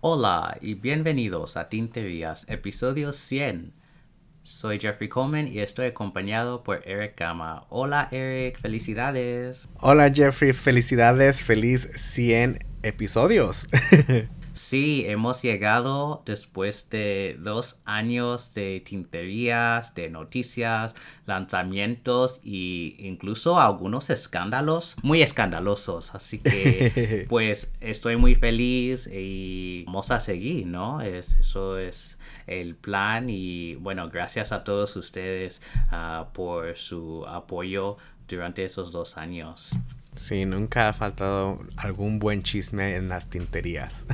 Hola y bienvenidos a Tinterías, episodio 100. Soy Jeffrey Coleman y estoy acompañado por Eric Gama. Hola Eric, felicidades. Hola Jeffrey, felicidades, feliz 100 episodios. Sí, hemos llegado después de dos años de tinterías, de noticias, lanzamientos e incluso algunos escándalos muy escandalosos. Así que pues estoy muy feliz y vamos a seguir, ¿no? Es, eso es el plan y bueno, gracias a todos ustedes uh, por su apoyo durante esos dos años. Sí, nunca ha faltado algún buen chisme en las tinterías.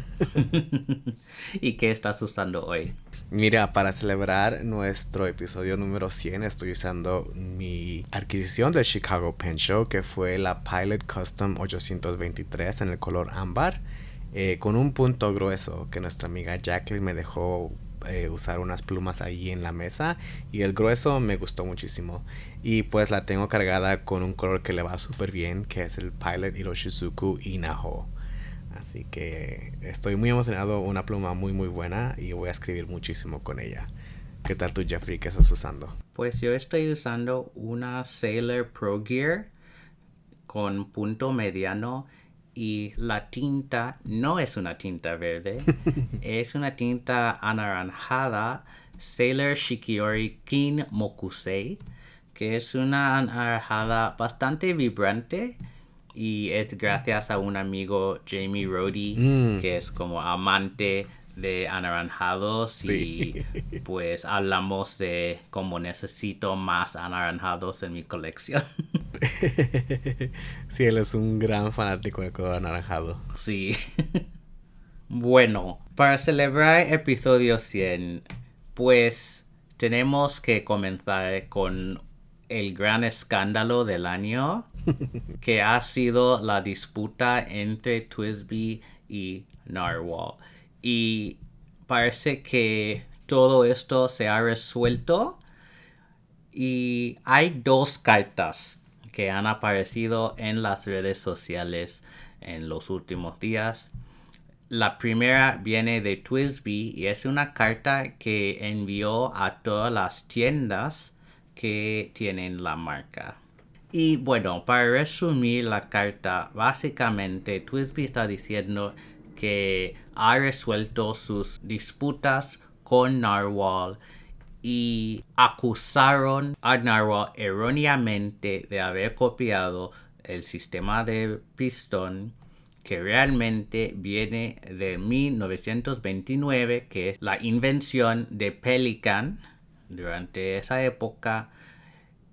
¿Y qué estás usando hoy? Mira, para celebrar nuestro episodio número 100 estoy usando mi adquisición del Chicago Pen Show que fue la Pilot Custom 823 en el color ámbar eh, con un punto grueso que nuestra amiga Jacqueline me dejó eh, usar unas plumas ahí en la mesa y el grueso me gustó muchísimo y pues la tengo cargada con un color que le va súper bien que es el Pilot Hiroshizuku Inaho así que estoy muy emocionado una pluma muy muy buena y voy a escribir muchísimo con ella ¿qué tal tú Jeffrey? ¿qué estás usando? pues yo estoy usando una Sailor Pro Gear con punto mediano y la tinta no es una tinta verde, es una tinta anaranjada Sailor Shikiori Kin Mokusei, que es una anaranjada bastante vibrante y es gracias a un amigo Jamie Rody, mm. que es como amante de anaranjados y pues hablamos de cómo necesito más anaranjados en mi colección. sí, él es un gran fanático del color anaranjado. Sí. bueno, para celebrar episodio 100, pues tenemos que comenzar con el gran escándalo del año, que ha sido la disputa entre Twisby y Narwhal. Y parece que todo esto se ha resuelto. Y hay dos cartas que han aparecido en las redes sociales en los últimos días. La primera viene de Twisby y es una carta que envió a todas las tiendas que tienen la marca. Y bueno, para resumir la carta, básicamente Twisby está diciendo que ha resuelto sus disputas con Narwhal y acusaron a Narwhal erróneamente de haber copiado el sistema de pistón que realmente viene de 1929, que es la invención de Pelican durante esa época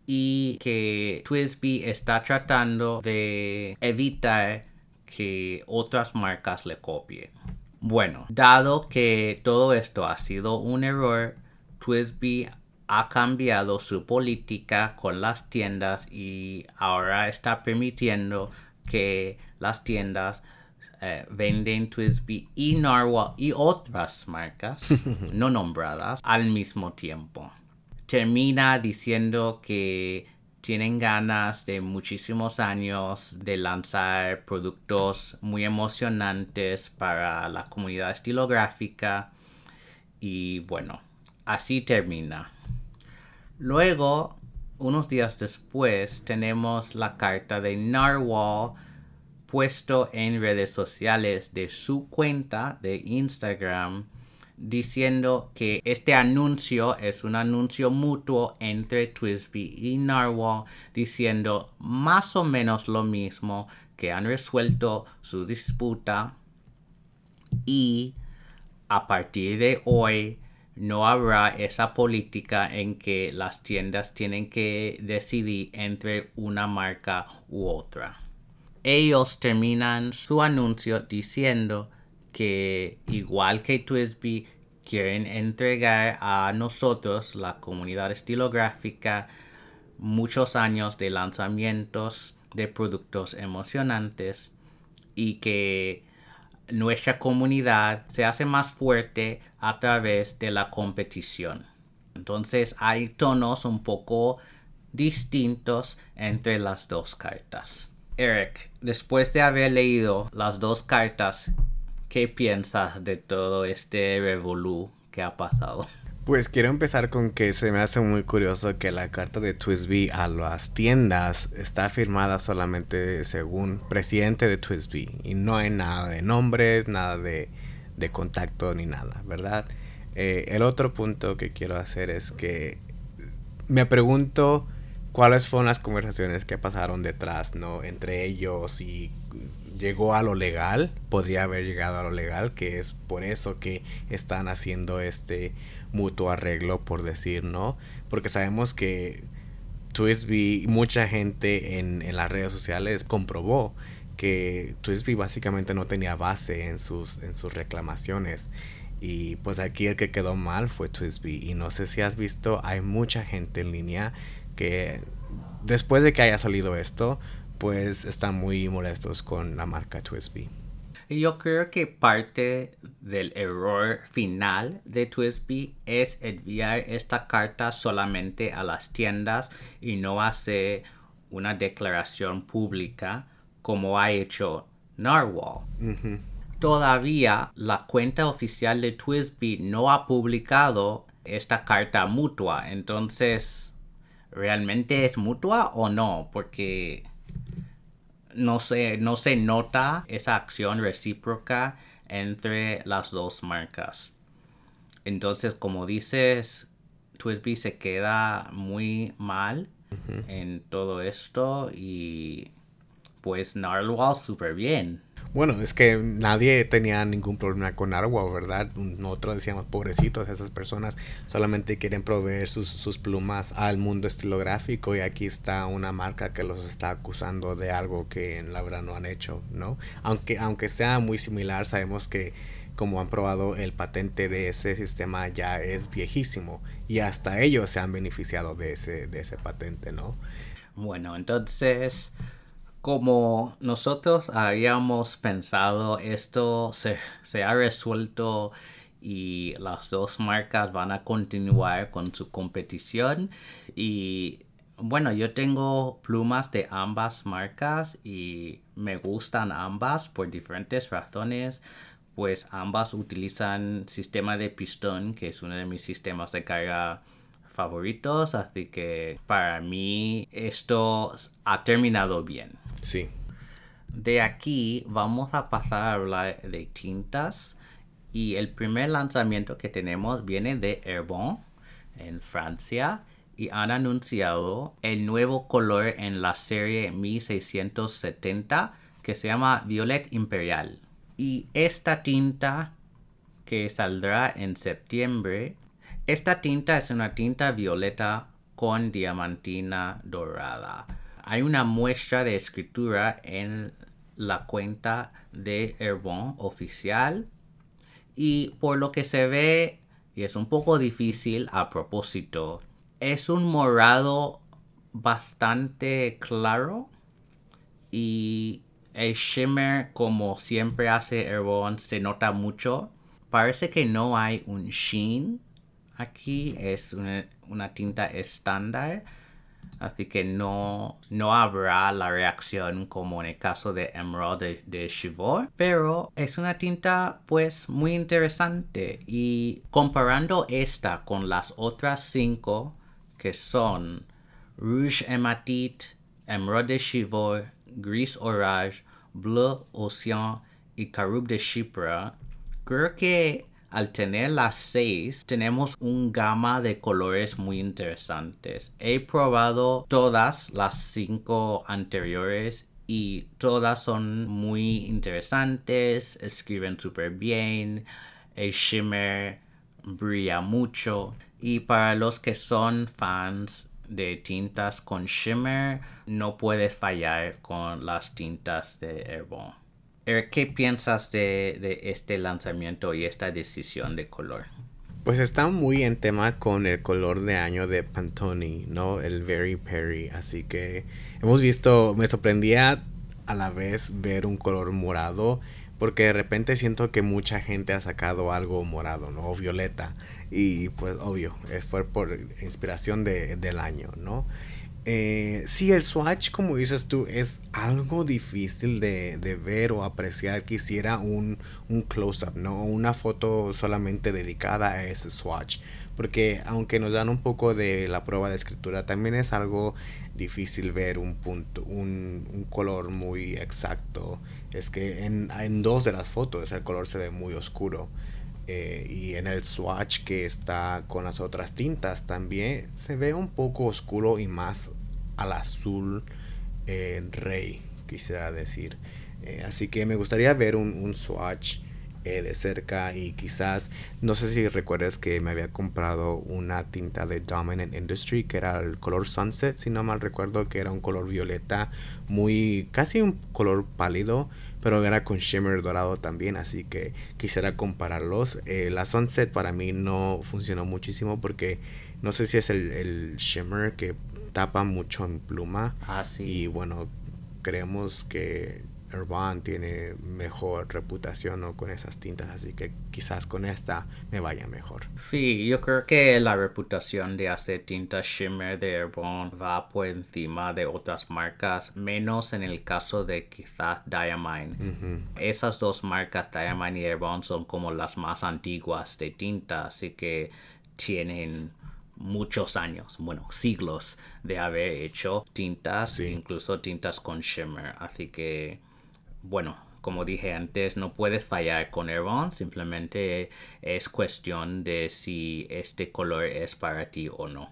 y que Twisby está tratando de evitar que otras marcas le copien. Bueno, dado que todo esto ha sido un error, Twisby ha cambiado su política con las tiendas y ahora está permitiendo que las tiendas eh, venden Twisby y Narwhal y otras marcas no nombradas al mismo tiempo. Termina diciendo que tienen ganas de muchísimos años de lanzar productos muy emocionantes para la comunidad estilográfica y bueno, así termina. Luego, unos días después, tenemos la carta de Narwhal puesto en redes sociales de su cuenta de Instagram diciendo que este anuncio es un anuncio mutuo entre Twisby y Narwhal diciendo más o menos lo mismo que han resuelto su disputa y a partir de hoy no habrá esa política en que las tiendas tienen que decidir entre una marca u otra. Ellos terminan su anuncio diciendo que igual que Twisby quieren entregar a nosotros, la comunidad estilográfica, muchos años de lanzamientos de productos emocionantes y que nuestra comunidad se hace más fuerte a través de la competición. Entonces hay tonos un poco distintos entre las dos cartas. Eric, después de haber leído las dos cartas, ¿qué piensas de todo este revolú que ha pasado? Pues quiero empezar con que se me hace muy curioso que la carta de Twisby a las tiendas está firmada solamente según presidente de Twisby y no hay nada de nombres, nada de, contacto ni nada, ¿verdad? Eh, el otro punto que quiero hacer es que me pregunto cuáles fueron las conversaciones que pasaron detrás, ¿no? Entre ellos y llegó a lo legal, podría haber llegado a lo legal, que es por eso que están haciendo este mutuo arreglo, por decir, ¿no? Porque sabemos que Twisby, mucha gente en, en las redes sociales comprobó que Twisby básicamente no tenía base en sus, en sus reclamaciones. Y pues aquí el que quedó mal fue Twisby. Y no sé si has visto, hay mucha gente en línea que después de que haya salido esto, pues están muy molestos con la marca Twisby. Yo creo que parte del error final de Twisby es enviar esta carta solamente a las tiendas y no hacer una declaración pública como ha hecho Narwhal. Todavía la cuenta oficial de Twisby no ha publicado esta carta mutua, entonces ¿realmente es mutua o no? Porque no se, no se nota esa acción recíproca entre las dos marcas. Entonces, como dices, Twisby se queda muy mal en todo esto y pues Narwhal súper bien. Bueno, es que nadie tenía ningún problema con Narwhal, ¿verdad? Nosotros decíamos, pobrecitos, esas personas solamente quieren proveer sus, plumas al mundo estilográfico y aquí está una marca que los está acusando de algo que en la verdad no han hecho, ¿no? Aunque, aunque sea muy similar, sabemos que como han probado el patente de ese sistema ya es viejísimo y hasta ellos se han beneficiado de ese, de ese patente, ¿no? Bueno, entonces como nosotros habíamos pensado, esto se, ha resuelto y las dos marcas van a continuar con su competición. Y bueno, yo tengo plumas de ambas marcas y me gustan ambas por diferentes razones. Pues ambas utilizan sistema de pistón, que es uno de mis sistemas de carga favoritos. Así que para mí esto ha terminado bien. Sí. De aquí vamos a pasar a hablar de tintas. Y el primer lanzamiento que tenemos viene de Herbon en Francia. Y han anunciado el nuevo color en la serie 1670 que se llama Violet Imperial. Y esta tinta que saldrá en septiembre, esta tinta es una tinta violeta con diamantina dorada hay una muestra de escritura en la cuenta de Herbon oficial. Y por lo que se ve y es un poco difícil a propósito es un morado bastante claro y el shimmer como siempre hace Herbon se nota mucho. Parece que no hay un sheen aquí es una, una tinta estándar Así que no, no habrá la reacción como en el caso de Emerald de, de Chivor. Pero es una tinta pues muy interesante. Y comparando esta con las otras cinco que son Rouge Hematit, Emerald de Chivor, Gris Orage, Bleu Ocean y Carub de Chypre, creo que al tener las seis, tenemos un gama de colores muy interesantes. He probado todas las cinco anteriores y todas son muy interesantes, escriben súper bien, el shimmer brilla mucho y para los que son fans de tintas con shimmer no puedes fallar con las tintas de Herbon. ¿Qué piensas de, este lanzamiento y esta decisión de color? Pues está muy en tema con el color de año de Pantone, ¿no? El Very Perry. Así que hemos visto, me sorprendía a la vez ver un color morado, porque de repente siento que mucha gente ha sacado algo morado, ¿no? O violeta. y pues obvio, fue por inspiración de, del año, ¿no? Eh, sí, el swatch, como dices tú, es algo difícil de, ver o apreciar. Quisiera un, un close-up, ¿no? Una foto solamente dedicada a ese swatch. Porque aunque nos dan un poco de la prueba de escritura, también es algo difícil ver un punto, un, color muy exacto. Es que en, en, dos de las fotos el color se ve muy oscuro. Eh, y en el swatch que está con las otras tintas también se ve un poco oscuro y más al azul eh, rey, quisiera decir. Eh, así que me gustaría ver un, swatch de cerca y quizás, no sé si recuerdas que me había comprado una tinta de Dominant Industry que era el color Sunset, si no mal recuerdo, que era un color violeta, muy, casi un color pálido pero era con shimmer dorado también, así que quisiera compararlos. Eh, la Sunset para mí no funcionó muchísimo porque no sé si es el, el shimmer que tapa mucho en pluma. Ah, sí. Y bueno, creemos que Urban tiene mejor reputación con esas tintas, así que quizás con esta me vaya mejor. Sí, yo creo que la reputación de hacer tintas shimmer de Urban va por encima de otras marcas, menos en el caso de quizás Diamine. Esas dos marcas, Diamine y Urban, son como las más antiguas de tinta, así que tienen muchos años, bueno, siglos de haber hecho tintas, incluso tintas con shimmer. Así que bueno, como dije antes, no puedes fallar con Aeron, simplemente es cuestión de si este color es para ti o no.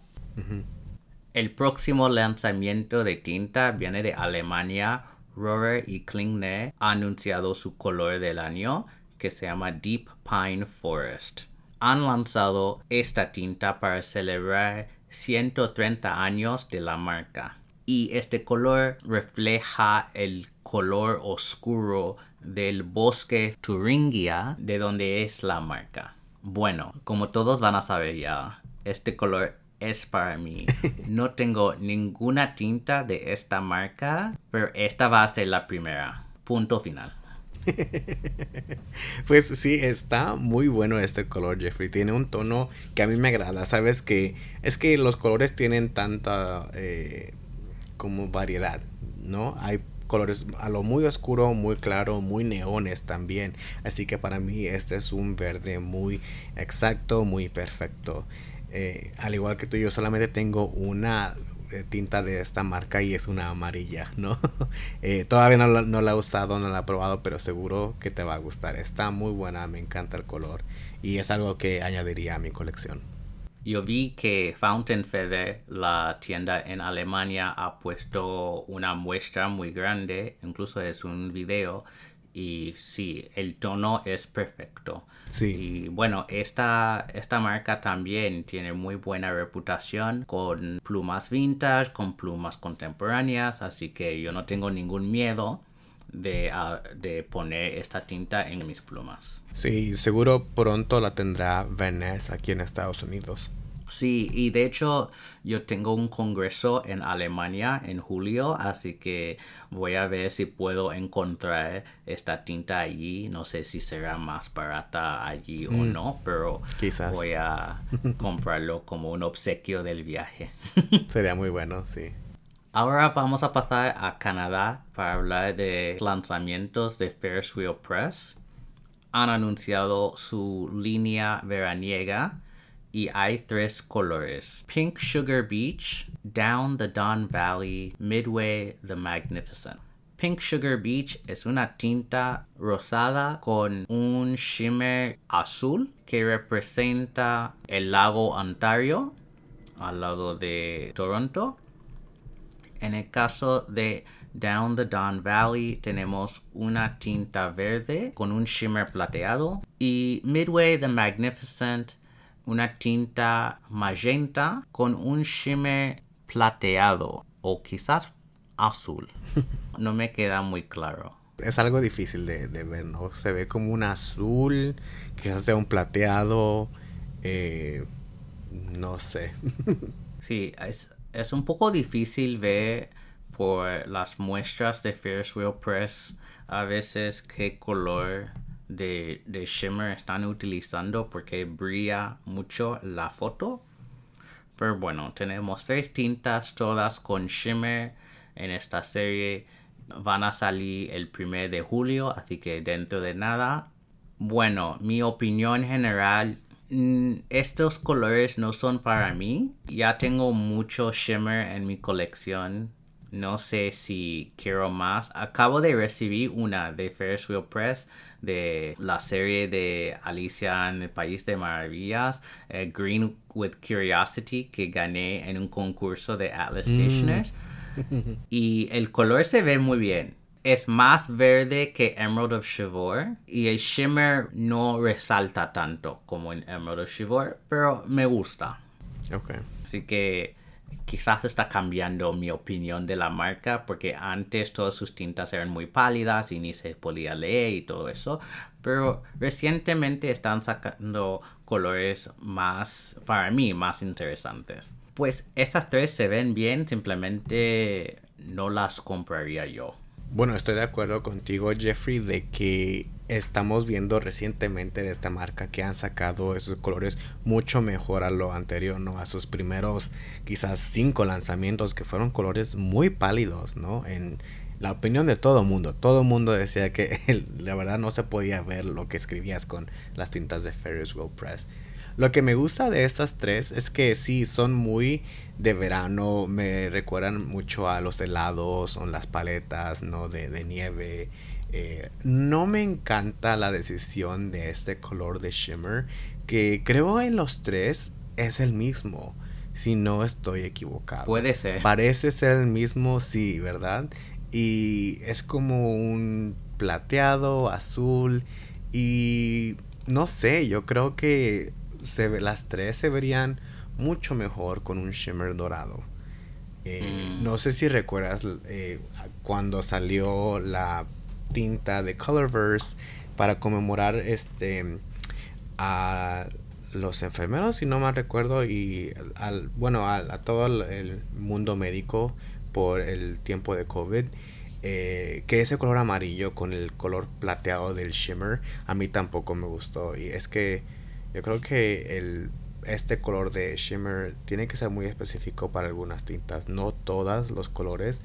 El próximo lanzamiento de tinta viene de Alemania. Rohrer y Klingner ha anunciado su color del año que se llama Deep Pine Forest. Han lanzado esta tinta para celebrar 130 años de la marca y este color refleja el color oscuro del bosque Thuringia de donde es la marca. Bueno, como todos van a saber ya, este color es para mí. No tengo ninguna tinta de esta marca, pero esta va a ser la primera. Punto final. pues sí, está muy bueno este color, Jeffrey. Tiene un tono que a mí me agrada. Sabes que es que los colores tienen tanta eh, como variedad, ¿no? Hay colores a lo muy oscuro, muy claro, muy neones también. Así que para mí este es un verde muy exacto, muy perfecto. Eh, al igual que tú, yo solamente tengo una eh, tinta de esta marca y es una amarilla, ¿no? Eh, todavía no, no, la he usado, no la he probado, pero seguro que te va a gustar. Está muy buena, me encanta el color y es algo que añadiría a mi colección. Yo vi que Fountain Feather, la tienda en Alemania, ha puesto una muestra muy grande, incluso es un video, y sí, el tono es perfecto. Sí. Y bueno, esta, esta marca también tiene muy buena reputación con plumas vintage, con plumas contemporáneas, así que yo no tengo ningún miedo de, de, poner esta tinta en mis plumas. Sí, seguro pronto la tendrá Vanessa aquí en Estados Unidos. Sí, y de hecho yo tengo un congreso en Alemania en julio, así que voy a ver si puedo encontrar esta tinta allí. No sé si será más barata allí o mm. no, pero voy a comprarlo como un obsequio del viaje. Sería muy bueno, sí. Ahora vamos a pasar a Canadá para hablar de lanzamientos de Ferris Wheel Press. Han anunciado su línea veraniega y hay tres colores. Pink Sugar Beach, Down the Don Valley, Midway the Magnificent. Pink Sugar Beach es una tinta rosada con un shimmer azul que representa el lago Ontario al lado de Toronto. En el caso de Down the Don Valley tenemos una tinta verde con un shimmer plateado y Midway the Magnificent una tinta magenta con un shimmer plateado o quizás azul. No me queda muy claro. Es algo difícil de, ver, ¿no? Se ve como un azul, quizás sea un plateado, eh, no sé. sí, es, es un poco difícil ver por las muestras de Ferris Wheel Press a veces qué color de, de shimmer están utilizando porque brilla mucho la foto. Pero bueno, tenemos tres tintas todas con shimmer en esta serie. Van a salir el primer de julio, así que dentro de nada. Bueno, mi opinión general, estos colores no son para mí. Ya tengo mucho shimmer en mi colección. No sé si quiero más. Acabo de recibir una de Ferris Wheel Press de la serie de Alicia en el País de Maravillas, eh, Green with Curiosity, que gané en un concurso de Atlas Mm. Stationers. y el color se ve muy bien. Es más verde que Emerald of Chivor y el shimmer no resalta tanto como en Emerald of Chivor, pero me gusta. Ok. Así que quizás está cambiando mi opinión de la marca porque antes todas sus tintas eran muy pálidas y ni se podía leer y todo eso. Pero recientemente están sacando colores más, para mí, más interesantes. Pues esas tres se ven bien, simplemente no las compraría yo. Bueno, estoy de acuerdo contigo, Jeffrey, de que estamos viendo recientemente de esta marca que han sacado esos colores mucho mejor a lo anterior, ¿no? A sus primeros quizás cinco lanzamientos que fueron colores muy pálidos, ¿no? En la opinión de todo mundo. Todo mundo decía que la verdad no se podía ver lo que escribías con las tintas de Ferris Wheel Press. Lo que me gusta de estas tres es que sí, son muy de verano, me recuerdan mucho a los helados o las paletas, ¿no? De, de nieve. Eh, no me encanta la decisión de este color de shimmer, que creo en los tres es el mismo, si no estoy equivocado. Puede ser. Parece ser el mismo, sí, ¿verdad? Y es como un plateado, azul y no sé, yo creo que se ve, las tres se verían mucho mejor con un shimmer dorado. Eh, Mm. No sé si recuerdas eh, cuando salió la tinta de Colorverse para conmemorar este a los enfermeros, si no mal recuerdo, y al, bueno, a, a todo el, el mundo médico por el tiempo de COVID. eh, que ese color amarillo con el color plateado del shimmer a mí tampoco me gustó y es que yo creo que el este color de shimmer tiene que ser muy específico para algunas tintas no todos los colores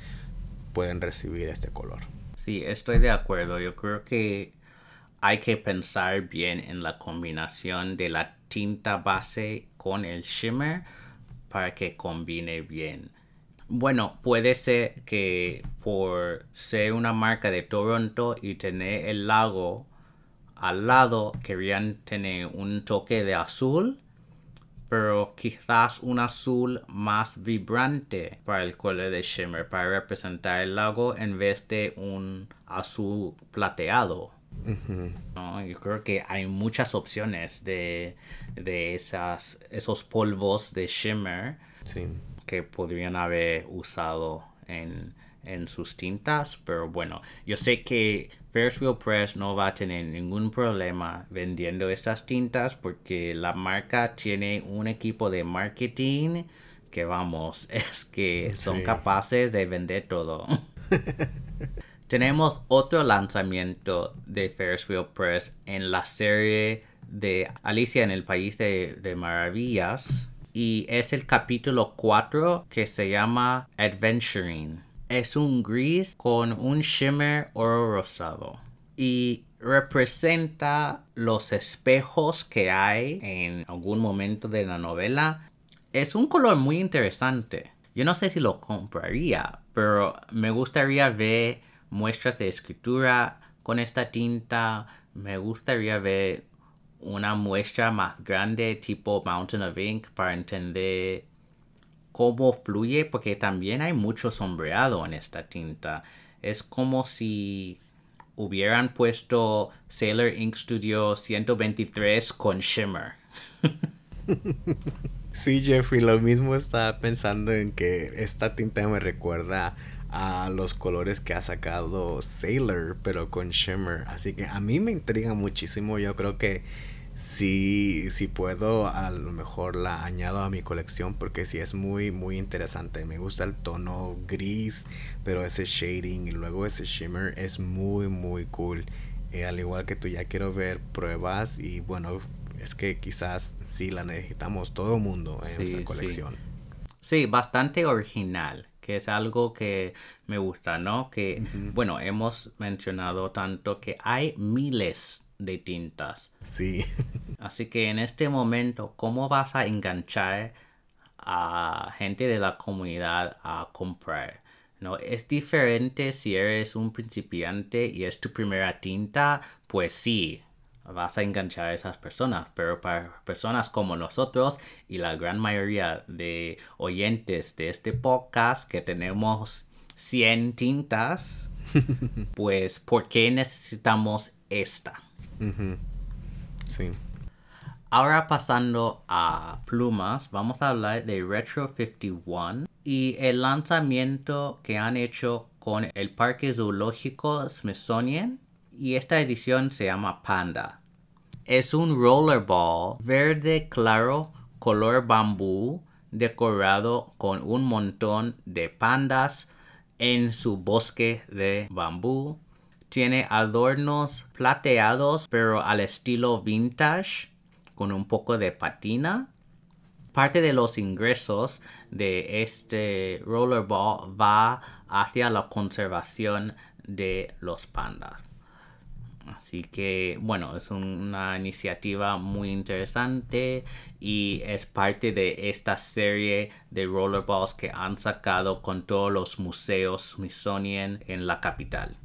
pueden recibir este color Sí, estoy de acuerdo. Yo creo que hay que pensar bien en la combinación de la tinta base con el shimmer para que combine bien. Bueno, puede ser que por ser una marca de Toronto y tener el lago al lado querían tener un toque de azul, pero quizás un azul más vibrante para el color de shimmer, para representar el lago en vez de un azul plateado. ¿no? Yo creo que hay muchas opciones de, de esas, esos polvos de shimmer sí que podrían haber usado en, en sus tintas, pero bueno, yo sé que Ferris Wheel Press no va a tener ningún problema vendiendo estas tintas porque la marca tiene un equipo de marketing que vamos, es que son Sí. capaces de vender todo. Tenemos otro lanzamiento de Ferris Wheel Press en la serie de Alicia en el País de, de Maravillas. Y es el capítulo 4 que se llama Adventuring. Es un gris con un shimmer oro rosado. Y representa los espejos que hay en algún momento de la novela. Es un color muy interesante. Yo no sé si lo compraría, pero me gustaría ver muestras de escritura con esta tinta. Me gustaría ver una muestra más grande tipo Mountain of Ink para entender cómo fluye, porque también hay mucho sombreado en esta tinta. Es como si hubieran puesto Sailor Ink Studio 123 con shimmer. Sí, Jeffrey, lo mismo estaba pensando en que esta tinta me recuerda a los colores que ha sacado Sailor, pero con shimmer. Así que a mí me intriga muchísimo. Yo creo que si, si puedo, a lo mejor la añado a mi colección porque sí es muy, muy interesante. Me gusta el tono gris, pero ese shading y luego ese shimmer es muy, muy cool. Eh, al igual que tú ya quiero ver pruebas y bueno, es que quizás sí la necesitamos todo el mundo en nuestra colección. Sí. bastante original, que es algo que me gusta, ¿no? Que, bueno, hemos mencionado tanto que hay miles de tintas. Sí. Así que en este momento, ¿cómo vas a enganchar a gente de la comunidad a comprar? ¿no? Es diferente si eres un principiante y es tu primera tinta, pues sí, vas a enganchar a esas personas, pero para personas como nosotros y la gran mayoría de oyentes de este podcast que tenemos 100 tintas, pues ¿por qué necesitamos esta? Sí. Ahora pasando a plumas, vamos a hablar de Retro 51 y el lanzamiento que han hecho con el Parque Zoológico Smithsonian y esta edición se llama Panda. Es un rollerball verde claro color bambú decorado con un montón de pandas en su bosque de bambú. Tiene adornos plateados pero al estilo vintage con un poco de patina. Parte de los ingresos de este rollerball va hacia la conservación de los pandas. Así que bueno, es una iniciativa muy interesante y es parte de esta serie de rollerballs que han sacado con todos los museos Smithsonian en la capital.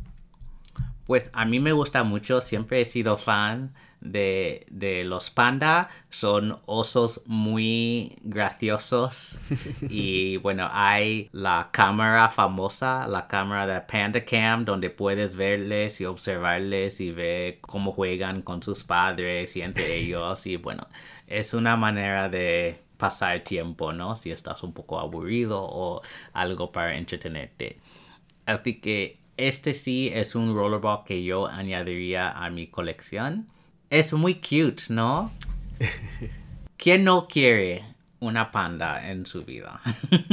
Pues a mí me gusta mucho, siempre he sido fan de, los panda son osos muy graciosos y bueno hay la cámara famosa la cámara de panda cam donde puedes verles y observarles y ver cómo juegan con sus padres y entre ellos y bueno es una manera de pasar tiempo no si estás un poco aburrido o algo para entretenerte. Así que este sí es un rollerball que yo añadiría a mi colección es muy cute, ¿no? ¿Quién no quiere una panda en su vida?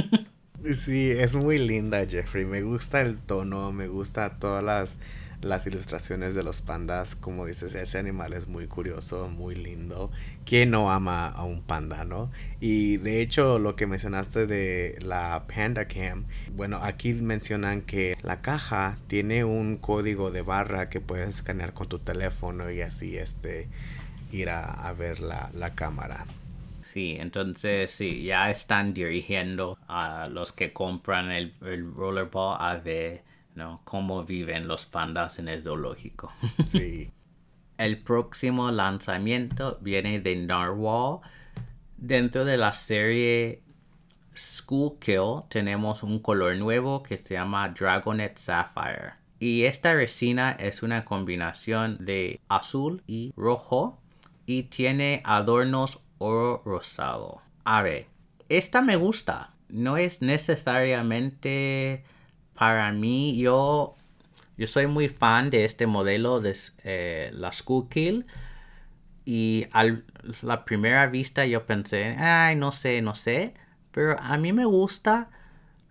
sí, es muy linda, Jeffrey. Me gusta el tono, me gusta todas las, las ilustraciones de los pandas. Como dices, ese animal es muy curioso, muy lindo. ¿Quién no ama a un panda, no? Y de hecho, lo que mencionaste de la Panda Cam, bueno, aquí mencionan que la caja tiene un código de barra que puedes escanear con tu teléfono y así este ir a, ver la, cámara. Sí, entonces sí, ya están dirigiendo a los que compran el, el rollerball a ver ¿no? cómo viven los pandas en el zoológico. Sí. el próximo lanzamiento viene de Narwhal. Dentro de la serie School Kill tenemos un color nuevo que se llama Dragonet Sapphire. Y esta resina es una combinación de azul y rojo y tiene adornos oro rosado. A ver, esta me gusta. No es necesariamente para mí, yo, yo soy muy fan de este modelo de eh, la School Kill. Y a la primera vista yo pensé, ay, no sé, no sé. Pero a mí me gusta.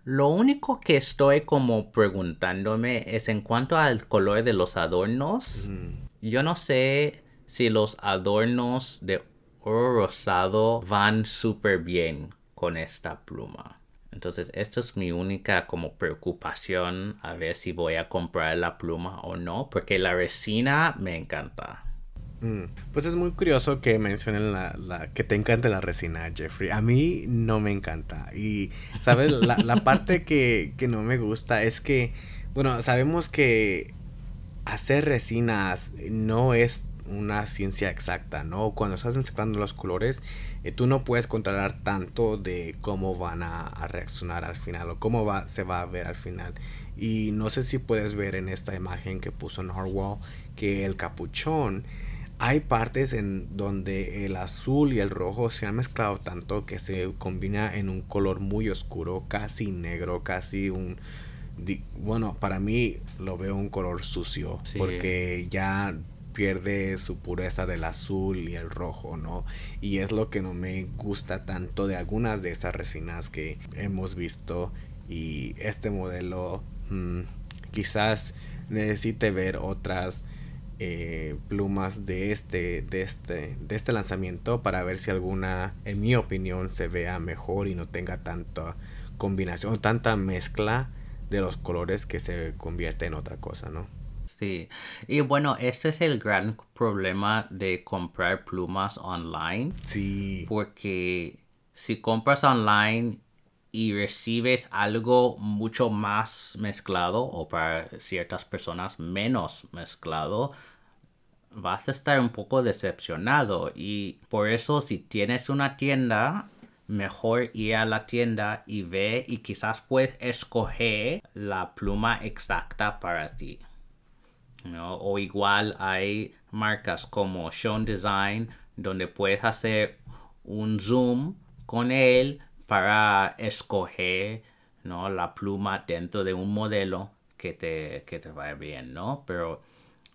Lo único que estoy como preguntándome es en cuanto al color de los adornos. Yo no sé si los adornos de oro rosado van súper bien con esta pluma. Entonces, esto es mi única como preocupación a ver si voy a comprar la pluma o no, porque la resina me encanta. Mm, pues es muy curioso que mencionen la, que te encanta la resina, Jeffrey. A mí no me encanta. Y, ¿sabes? la, la parte que, que no me gusta es que, bueno, sabemos que hacer resinas no es una ciencia exacta, ¿no? Cuando estás mezclando los colores, eh, tú no puedes controlar tanto de cómo van a, reaccionar al final o cómo va, se va a ver al final. Y no sé si puedes ver en esta imagen que puso Narwhal que el capuchón hay partes en donde el azul y el rojo se han mezclado tanto que se combina en un color muy oscuro, casi negro, casi un bueno, para mí lo veo un color sucio porque ya pierde su pureza del azul y el rojo, ¿no? Y es lo que no me gusta tanto de algunas de estas resinas que hemos visto y este modelo mm, quizás necesite ver otras eh, plumas de este, de, este, de este lanzamiento para ver si alguna, en mi opinión, se vea mejor y no tenga tanta combinación, tanta mezcla de los colores que se convierte en otra cosa, ¿no? Sí, y bueno, este es el gran problema de comprar plumas online. Sí. Porque si compras online y recibes algo mucho más mezclado o para ciertas personas menos mezclado, vas a estar un poco decepcionado y por eso si tienes una tienda mejor ir a la tienda y ver y quizás puedes escoger la pluma exacta para ti. O igual hay marcas como Sean Design donde puedes hacer un zoom con él para escoger ¿no? la pluma dentro de un modelo que te, que te vaya bien, ¿no? Pero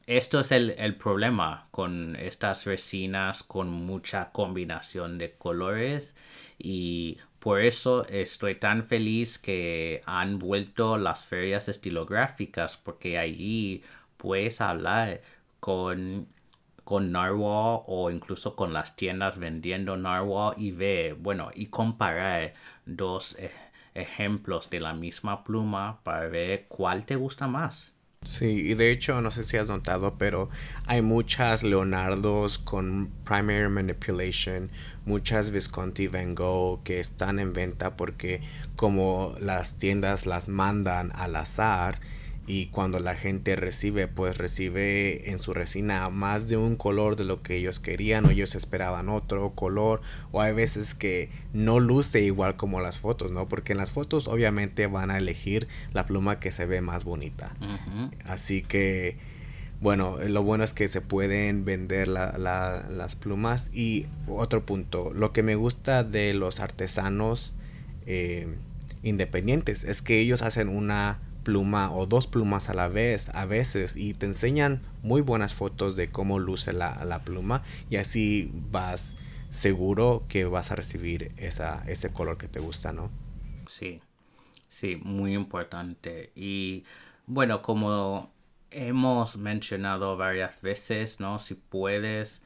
esto es el, el, problema con estas resinas con mucha combinación de colores y por eso estoy tan feliz que han vuelto las ferias estilográficas porque allí puedes hablar con con Narwhal o incluso con las tiendas vendiendo Narwhal y ver, bueno, y comparar dos e, ejemplos de la misma pluma para ver cuál te gusta más. Sí, y de hecho, no sé si has notado, pero hay muchas Leonardos con Primary Manipulation, muchas Visconti Van Gogh que están en venta porque como las tiendas las mandan al azar, y cuando la gente recibe pues recibe en su resina más de un color de lo que ellos querían o ellos esperaban otro color o hay veces que no luce igual como las fotos no porque en las fotos obviamente van a elegir la pluma que se ve más bonita. Así que bueno lo bueno es que se pueden vender las plumas. Y otro punto lo que me gusta de los artesanos eh, independientes es que ellos hacen una pluma o dos plumas a la vez a veces y te enseñan muy buenas fotos de cómo luce la, pluma y así vas seguro que vas a recibir esa, ese color que te gusta, ¿no? Sí, sí, muy importante. Y bueno, como hemos mencionado varias veces, ¿no? Si puedes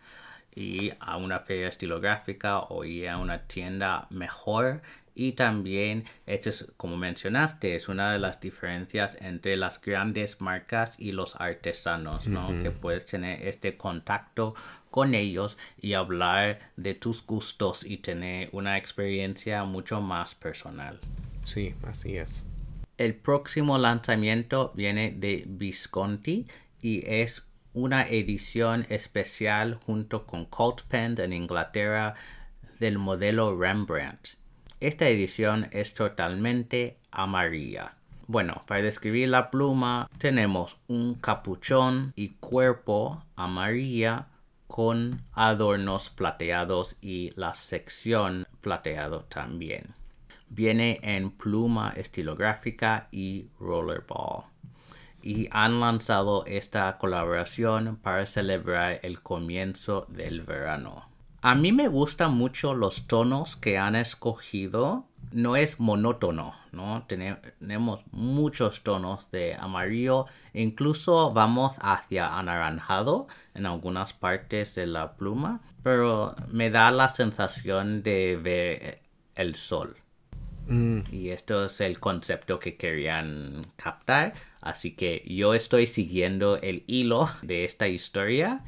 ir a una feria estilográfica o ir a una tienda mejor y también, esto es, como mencionaste, es una de las diferencias entre las grandes marcas y los artesanos, ¿no? Que puedes tener este contacto con ellos y hablar de tus gustos y tener una experiencia mucho más personal. Sí, así es. El próximo lanzamiento viene de Visconti y es una edición especial junto con Colt Pen en Inglaterra del modelo Rembrandt. Esta edición es totalmente amarilla. Bueno, para describir la pluma tenemos un capuchón y cuerpo amarilla con adornos plateados y la sección plateado también. Viene en pluma estilográfica y rollerball. Y han lanzado esta colaboración para celebrar el comienzo del verano. A mí me gustan mucho los tonos que han escogido. No es monótono, ¿no? Tenemos muchos tonos de amarillo. Incluso vamos hacia anaranjado en algunas partes de la pluma. Pero me da la sensación de ver el sol. Mm. Y esto es el concepto que querían captar. Así que yo estoy siguiendo el hilo de esta historia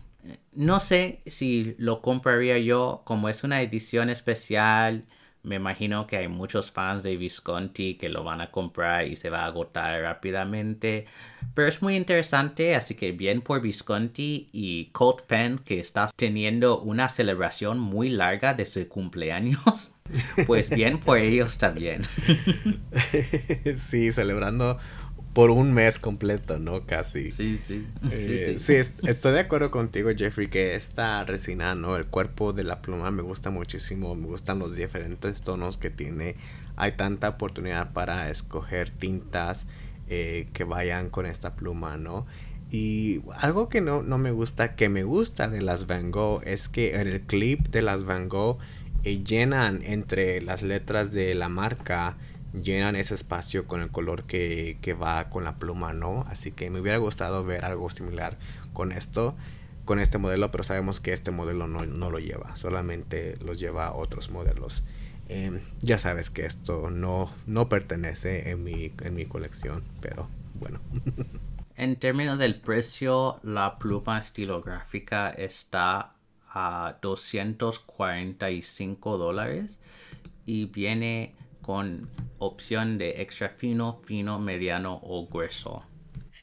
no sé si lo compraría yo como es una edición especial. Me imagino que hay muchos fans de Visconti que lo van a comprar y se va a agotar rápidamente. Pero es muy interesante, así que bien por Visconti y Colt Pen que está teniendo una celebración muy larga de su cumpleaños. Pues bien por ellos también. Sí, celebrando por un mes completo, ¿no? Casi. Sí, sí. sí, sí. estoy de acuerdo contigo, Jeffrey, que esta resina, ¿no? El cuerpo de la pluma me gusta muchísimo, me gustan los diferentes tonos que tiene. Hay tanta oportunidad para escoger tintas eh, que vayan con esta pluma, ¿no? Y algo que no, no, me gusta, que me gusta de las Van Gogh, es que en el clip de las Van Gogh eh, llenan entre las letras de la marca llenan ese espacio con el color que, va con la pluma, ¿no? Así que me hubiera gustado ver algo similar con esto, con este modelo, pero sabemos que este modelo no, lo lleva, solamente los lleva otros modelos. Em, ya sabes que esto no, no pertenece en mi, en mi colección, pero bueno. en términos del precio, la pluma estilográfica está a 245 dólares y viene con opción de extra fino, fino, mediano o grueso.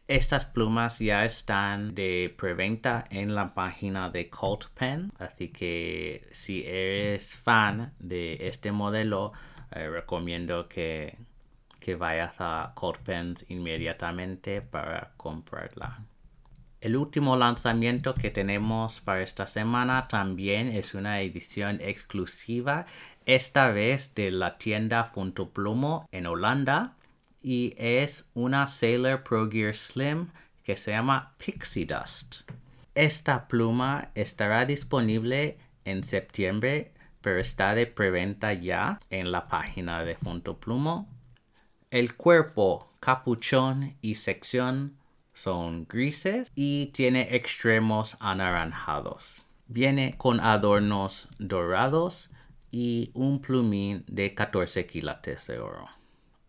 Estas plumas ya están de preventa en la página de Cult Pen, así que si eres fan de este modelo, eh, recomiendo que, que vayas a Cult Pens inmediatamente para comprarla. El último lanzamiento que tenemos para esta semana también es una edición exclusiva, esta vez de la tienda Funto Plumo en Holanda, y es una Sailor Pro Gear Slim que se llama Pixie Dust. Esta pluma estará disponible en septiembre, pero está de preventa ya en la página de Funto Plumo. El cuerpo, capuchón y sección son grises y tiene extremos anaranjados. Viene con adornos dorados y un plumín de 14 quilates de oro.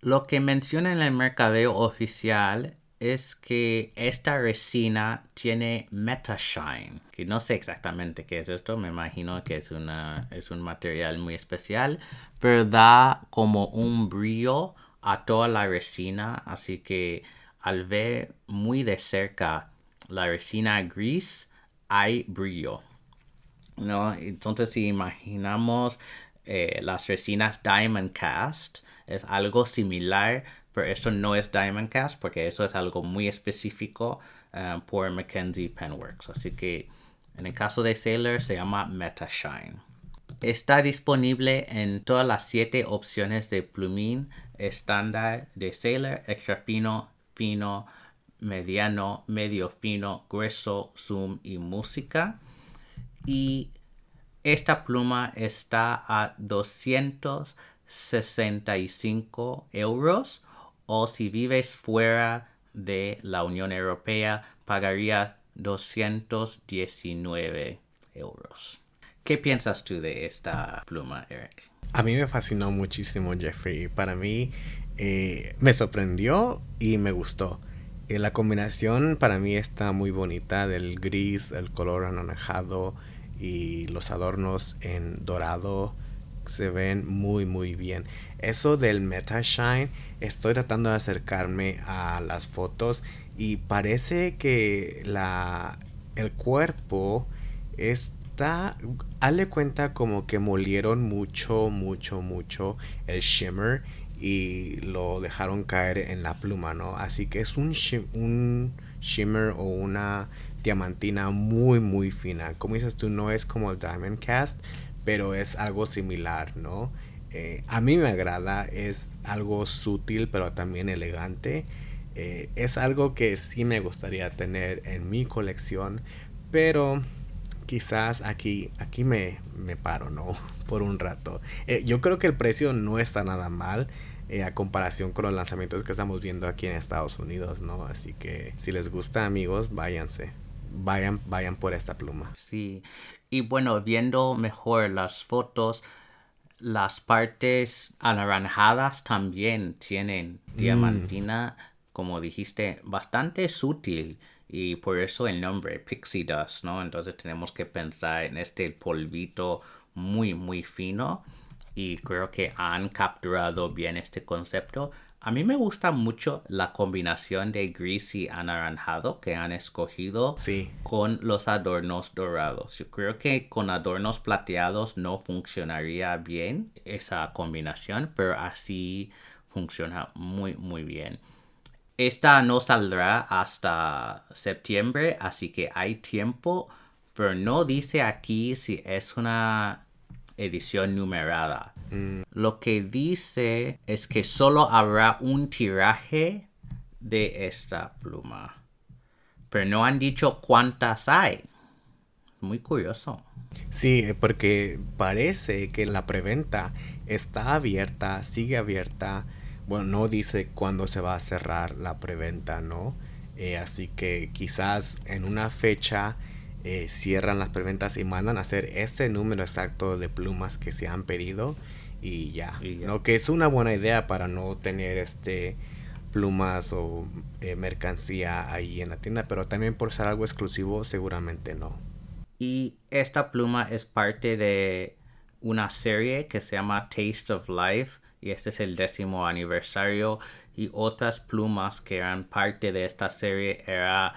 Lo que menciona en el mercadeo oficial es que esta resina tiene Metashine, que no sé exactamente qué es esto, me imagino que es, una, es un material muy especial, pero da como un brillo a toda la resina, así que al ver muy de cerca la resina gris, hay brillo. ¿no? Entonces, si imaginamos eh, las resinas Diamond Cast, es algo similar, pero eso no es Diamond Cast porque eso es algo muy específico eh, por Mackenzie Penworks. Así que en el caso de Sailor se llama Metashine. Está disponible en todas las siete opciones de plumín estándar de Sailor, extra fino, fino, mediano, medio fino, grueso, zoom y música. Y esta pluma está a 265 euros o si vives fuera de la Unión Europea pagaría 219 euros. ¿Qué piensas tú de esta pluma, Eric? A mí me fascinó muchísimo, Jeffrey. Para mí eh, me sorprendió y me gustó. Eh, la combinación para mí está muy bonita del gris, el color anaranjado y los adornos en dorado se ven muy muy bien. Eso del Meta Shine, estoy tratando de acercarme a las fotos y parece que la el cuerpo está hazle cuenta como que molieron mucho mucho mucho el shimmer y lo dejaron caer en la pluma, ¿no? Así que es un, un shimmer o una diamantina muy muy fina. Como dices tú, no es como el Diamond Cast, pero es algo similar, ¿no? Eh, a mí me agrada, es algo sutil pero también elegante. Eh, es algo que sí me gustaría tener en mi colección, pero quizás aquí, aquí me, me paro, ¿no? Por un rato. Eh, yo creo que el precio no está nada mal. Eh, a comparación con los lanzamientos que estamos viendo aquí en Estados Unidos, ¿no? Así que si les gusta, amigos, váyanse. Vayan, vayan por esta pluma. Sí. Y bueno, viendo mejor las fotos, las partes anaranjadas también tienen mm. diamantina, como dijiste, bastante sutil. Y por eso el nombre Pixie Dust, ¿no? Entonces tenemos que pensar en este polvito muy, muy fino y creo que han capturado bien este concepto. A mí me gusta mucho la combinación de gris y anaranjado que han escogido con los adornos dorados. Yo creo que con adornos plateados no funcionaría bien esa combinación, pero así funciona muy muy bien. Esta no saldrá hasta septiembre, así que hay tiempo, pero no dice aquí si es una edición numerada. Mm. Lo que dice es que solo habrá un tiraje de esta pluma. Pero no han dicho cuántas hay. Muy curioso. Sí, porque parece que la preventa está abierta, sigue abierta bueno, no dice cuándo se va a cerrar la preventa, ¿no? Eh, así que quizás en una fecha eh, cierran las preventas y mandan a hacer ese número exacto de plumas que se han pedido y ya. ¿no? Que es una buena idea para no tener este plumas o eh, mercancía ahí en la tienda, pero también por ser algo exclusivo seguramente no. Y esta pluma es parte de una serie que se llama Taste of Life y este es el décimo aniversario y otras plumas que eran parte de esta serie era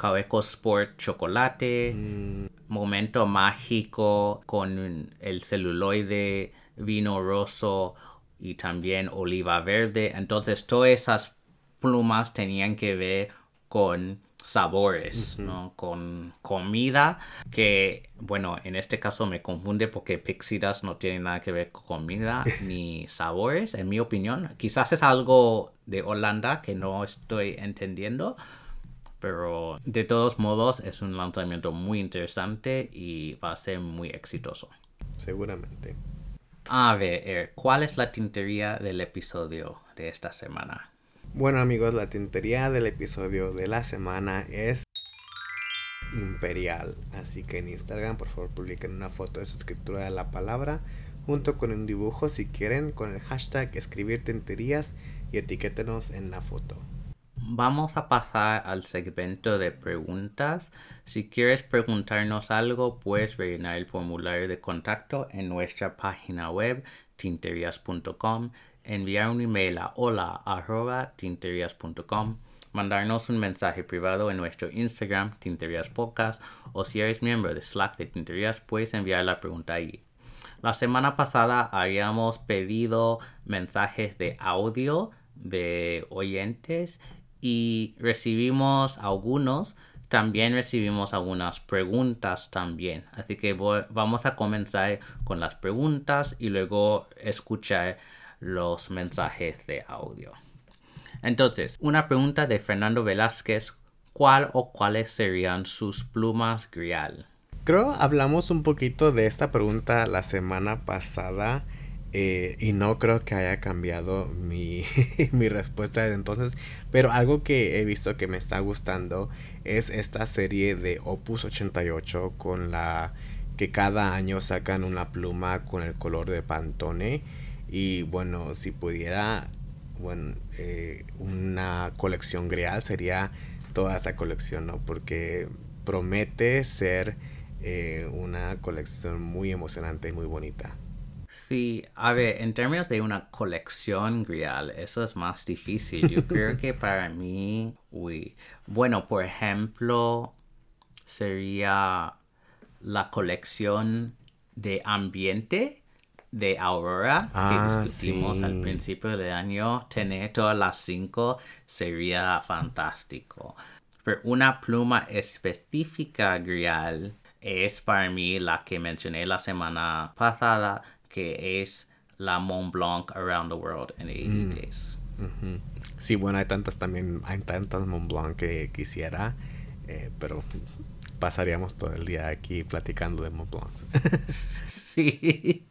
Cabeco Sport Chocolate, mm. Momento Mágico con el celuloide, vino roso y también oliva verde. Entonces todas esas plumas tenían que ver con sabores, ¿no? Con comida, que bueno, en este caso me confunde porque Pixidas no tiene nada que ver con comida ni sabores, en mi opinión. Quizás es algo de Holanda que no estoy entendiendo, pero de todos modos es un lanzamiento muy interesante y va a ser muy exitoso. Seguramente. A ver, ¿cuál es la tintería del episodio de esta semana? Bueno amigos, la tintería del episodio de la semana es imperial. Así que en Instagram por favor publiquen una foto de su escritura de la palabra junto con un dibujo si quieren con el hashtag escribir tinterías y etiquétenos en la foto. Vamos a pasar al segmento de preguntas. Si quieres preguntarnos algo, puedes rellenar el formulario de contacto en nuestra página web tinterías.com enviar un email a hola.tinterias.com, mandarnos un mensaje privado en nuestro Instagram, Tinterias Podcast, o si eres miembro de Slack de Tinterias, puedes enviar la pregunta ahí. La semana pasada habíamos pedido mensajes de audio de oyentes y recibimos algunos. También recibimos algunas preguntas también. Así que vamos a comenzar con las preguntas y luego escuchar los mensajes de audio. Entonces, una pregunta de Fernando Velázquez, ¿cuál o cuáles serían sus plumas grial? Creo hablamos un poquito de esta pregunta la semana pasada eh, y no creo que haya cambiado mi, mi respuesta desde entonces, pero algo que he visto que me está gustando es esta serie de Opus 88 con la que cada año sacan una pluma con el color de Pantone y bueno, si pudiera, bueno, eh, una colección grial sería toda esa colección, ¿no? Porque promete ser eh, una colección muy emocionante y muy bonita. Sí, a ver, en términos de una colección grial, eso es más difícil. Yo creo que para mí, uy, bueno, por ejemplo, sería la colección de ambiente de Aurora que ah, discutimos al principio del año, tener todas las cinco sería fantástico. Pero una pluma específica grial es para mí la que mencioné la semana pasada, que es la Mont Blanc Around the World in 80 mm. Days. Sí, bueno, hay tantas también, hay tantas Mont Blanc que quisiera, eh, pero pasaríamos todo el día aquí platicando de Mont Blanc. sí.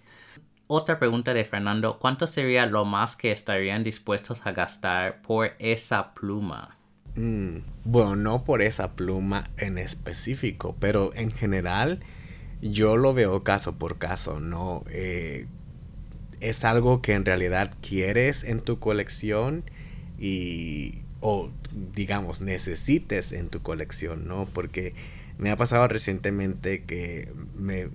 Otra pregunta de Fernando, ¿cuánto sería lo más que estarían dispuestos a gastar por esa pluma? Mm, bueno, no por esa pluma en específico, pero en general yo lo veo caso por caso, ¿no? Eh, es algo que en realidad quieres en tu colección y o digamos necesites en tu colección, ¿no? Porque me ha pasado recientemente que me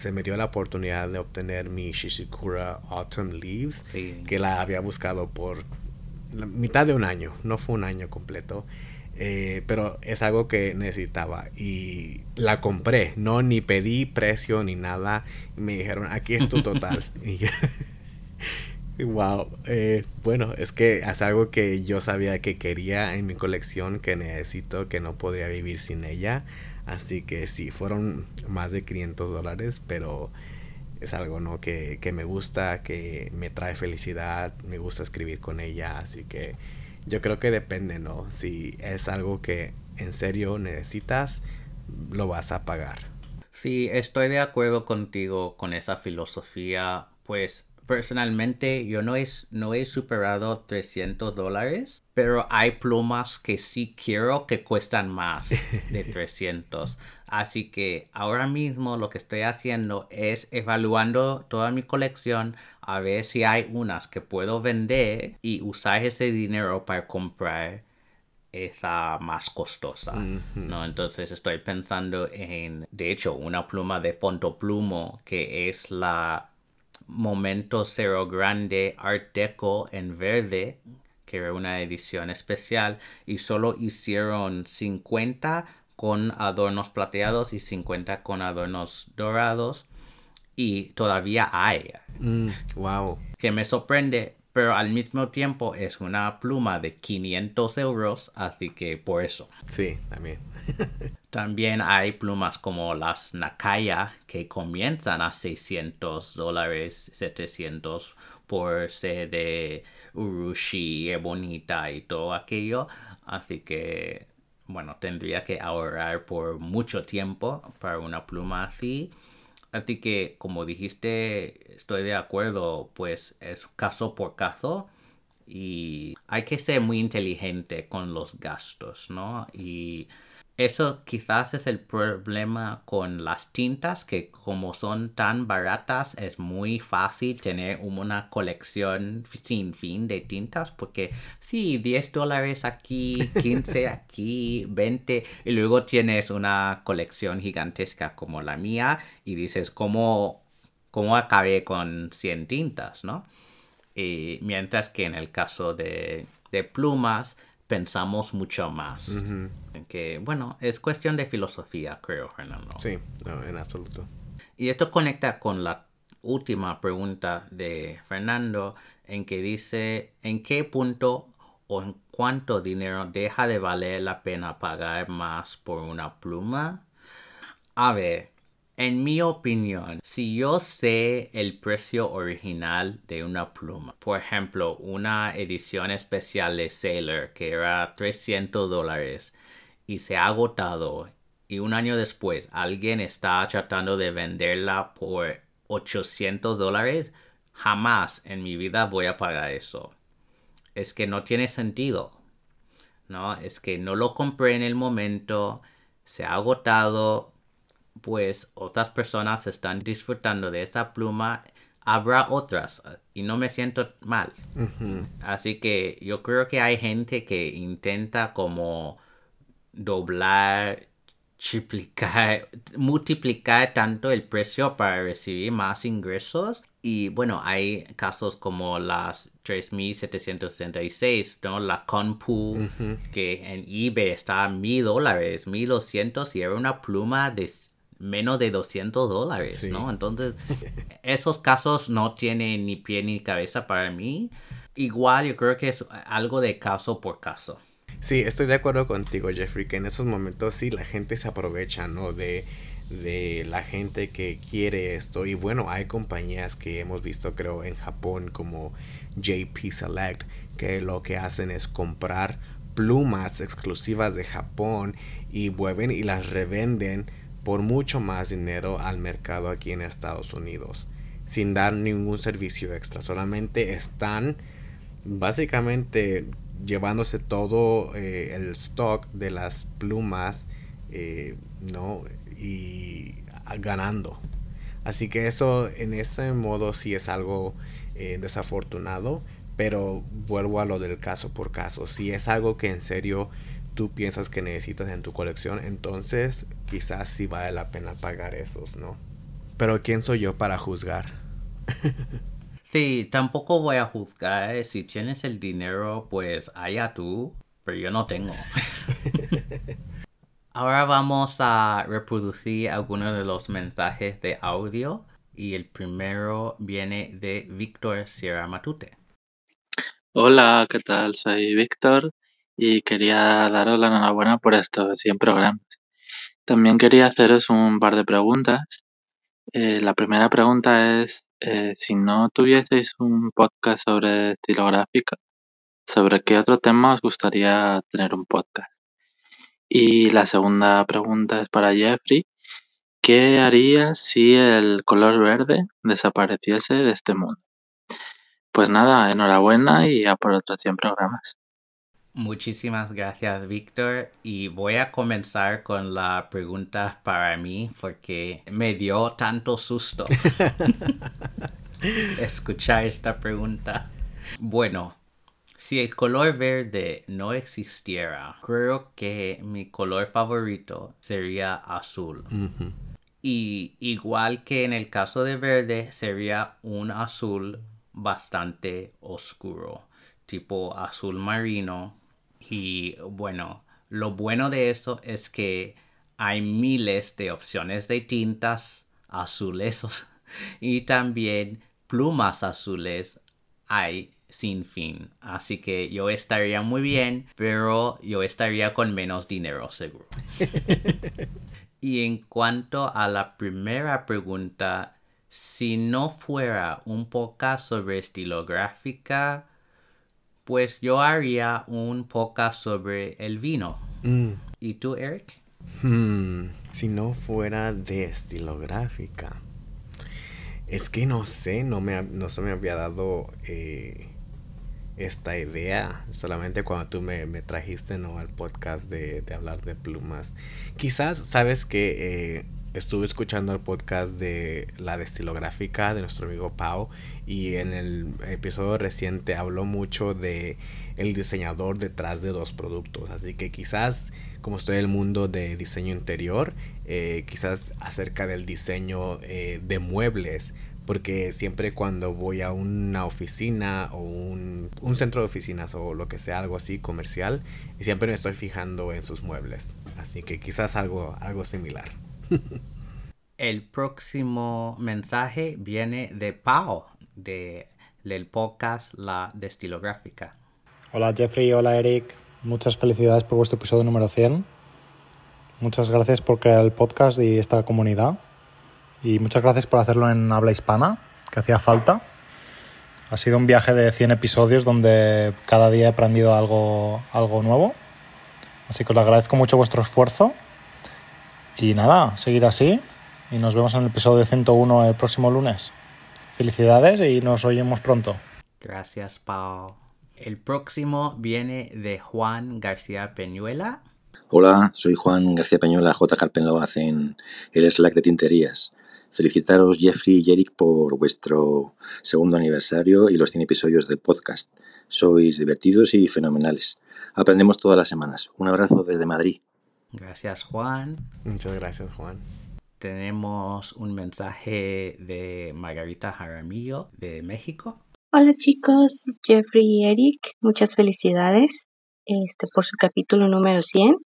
se me dio la oportunidad de obtener mi Shishikura Autumn Leaves, que la había buscado por la mitad de un año, no fue un año completo. Eh, pero es algo que necesitaba y la compré, no ni pedí precio ni nada. Me dijeron, aquí es tu total. y wow, eh, bueno, es que es algo que yo sabía que quería en mi colección, que necesito, que no podría vivir sin ella. Así que sí, fueron más de 500 dólares, pero es algo ¿no? que, que, me gusta, que me trae felicidad, me gusta escribir con ella, así que yo creo que depende, ¿no? Si es algo que en serio necesitas, lo vas a pagar. Sí, estoy de acuerdo contigo con esa filosofía, pues personalmente yo no he, no he superado 300 dólares, pero hay plumas que sí quiero que cuestan más de 300. Así que ahora mismo lo que estoy haciendo es evaluando toda mi colección a ver si hay unas que puedo vender y usar ese dinero para comprar esa más costosa, ¿no? Entonces estoy pensando en, de hecho, una pluma de Fontoplumo que es la Momento Cero Grande Art Deco en verde, que era una edición especial, y solo hicieron 50 con adornos plateados y 50 con adornos dorados. Y todavía hay. wow. Mm, que me sorprende, pero al mismo tiempo es una pluma de 500 euros, así que por eso. Sí, también. También hay plumas como las Nakaya que comienzan a 600 dólares, 700 por ser de Urushi, bonita y todo aquello. Así que, bueno, tendría que ahorrar por mucho tiempo para una pluma así. Así que, como dijiste, estoy de acuerdo, pues es caso por caso y hay que ser muy inteligente con los gastos, ¿no? Y eso quizás es el problema con las tintas, que como son tan baratas es muy fácil tener una colección sin fin de tintas, porque sí, 10 dólares aquí, 15 aquí, 20, y luego tienes una colección gigantesca como la mía y dices, ¿cómo, cómo acabé con 100 tintas, no? Y mientras que en el caso de, de plumas, pensamos mucho más. Que, bueno, es cuestión de filosofía, creo, Fernando. Sí, en absoluto. Y esto conecta con la última pregunta de Fernando, en que dice, ¿en qué punto o en cuánto dinero deja de valer la pena pagar más por una pluma? A ver, en mi opinión, si yo sé el precio original de una pluma, por ejemplo, una edición especial de Sailor que era 300 dólares y se ha agotado y un año después alguien está tratando de venderla por 800 dólares, jamás en mi vida voy a pagar eso. Es que no tiene sentido. No, es que no lo compré en el momento, se ha agotado, pues otras personas están disfrutando de esa pluma, habrá otras y no me siento mal. Así que yo creo que hay gente que intenta como doblar, triplicar, multiplicar tanto el precio para recibir más ingresos. Y bueno, hay casos como las 3766, ¿no? La Conpu, que en eBay está a mil dólares, mil doscientos y era una pluma de menos de 200 dólares, ¿no? Entonces, esos casos no tienen ni pie ni cabeza para mí. Igual yo creo que es algo de caso por caso. Sí, estoy de acuerdo contigo, Jeffrey, que en esos momentos sí la gente se aprovecha, ¿no? De, de la gente que quiere esto. Y bueno, hay compañías que hemos visto, creo, en Japón como JP Select, que lo que hacen es comprar plumas exclusivas de Japón y vuelven y las revenden por mucho más dinero al mercado aquí en Estados Unidos sin dar ningún servicio extra. Solamente están básicamente llevándose todo eh, el stock de las plumas eh, no y ganando. Así que eso en ese modo sí es algo eh, desafortunado pero vuelvo a lo del caso por caso. Si es algo que en serio tú piensas que necesitas en tu colección, entonces quizás sí vale la pena pagar esos, ¿no? Pero ¿quién soy yo para juzgar? sí, tampoco voy a juzgar. Si tienes el dinero, pues allá tú, pero yo no tengo. Ahora vamos a reproducir algunos de los mensajes de audio y el primero viene de Víctor Sierra Matute. Hola, ¿qué tal? Soy Víctor y quería daros la enhorabuena por estos 100 programas. También quería haceros un par de preguntas. Eh, la primera pregunta es, eh, si no tuvieseis un podcast sobre estilográfica, ¿sobre qué otro tema os gustaría tener un podcast? Y la segunda pregunta es para Jeffrey. ¿Qué harías si el color verde desapareciese de este mundo? Pues nada, enhorabuena y a por otros 100 programas. Muchísimas gracias, Víctor. Y voy a comenzar con la pregunta para mí porque me dio tanto susto escuchar esta pregunta. Bueno, si el color verde no existiera, creo que mi color favorito sería azul. Y igual que en el caso de verde, sería un azul bastante oscuro, tipo azul marino. Y bueno, lo bueno de eso es que hay miles de opciones de tintas azules y también plumas azules hay sin fin. Así que yo estaría muy bien, pero yo estaría con menos dinero seguro. y en cuanto a la primera pregunta, si no fuera un podcast sobre estilográfica, pues yo haría un podcast sobre el vino. Mm. ¿Y tú, Eric? Hmm, si no fuera de estilográfica. Es que no sé, no, me, no se me había dado eh, esta idea solamente cuando tú me, trajiste ¿no? al podcast de, hablar de plumas. Quizás sabes que eh, estuve escuchando el podcast de la destilográfica de nuestro amigo Pau y en el episodio reciente habló mucho de el diseñador detrás de dos productos así que quizás como estoy en el mundo de diseño interior eh, quizás acerca del diseño eh, de muebles porque siempre cuando voy a una oficina o un, un, centro de oficinas o lo que sea, algo así comercial, siempre me estoy fijando en sus muebles. Así que quizás algo, algo similar. El próximo mensaje viene de Pau, de, del podcast La Destilográfica. Hola Jeffrey, hola Eric. Muchas felicidades por vuestro episodio número 100. Muchas gracias por crear el podcast y esta comunidad. Y muchas gracias por hacerlo en habla hispana, que hacía falta. Ha sido un viaje de 100 episodios donde cada día he aprendido algo, algo nuevo. Así que os agradezco mucho vuestro esfuerzo y nada, seguir así. Y nos vemos en el episodio 101 el próximo lunes. Felicidades y nos oímos pronto. Gracias, Pau. El próximo viene de Juan García Peñuela. Hola, soy Juan García Peñuela, J. Carpenloaz en el Slack de Tinterías. Felicitaros Jeffrey y Eric por vuestro segundo aniversario y los 100 episodios del podcast. Sois divertidos y fenomenales. Aprendemos todas las semanas. Un abrazo desde Madrid. Gracias, Juan. Muchas gracias, Juan. Tenemos un mensaje de Margarita Jaramillo de México. Hola chicos, Jeffrey y Eric, muchas felicidades este, por su capítulo número 100.